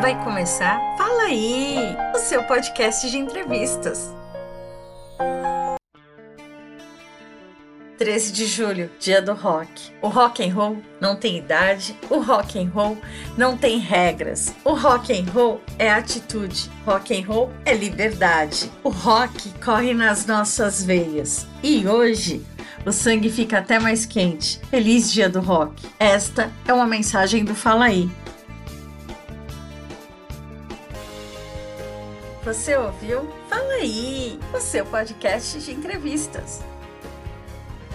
Vai começar Fala aí, o seu podcast de entrevistas. 13 de julho, dia do rock. O rock and roll não tem idade, o rock and roll não tem regras. O rock and roll é atitude, rock and roll é liberdade. O rock corre nas nossas veias. E hoje o sangue fica até mais quente. Feliz dia do rock. Esta é uma mensagem do Fala aí. Você ouviu? Fala aí, o seu podcast de entrevistas.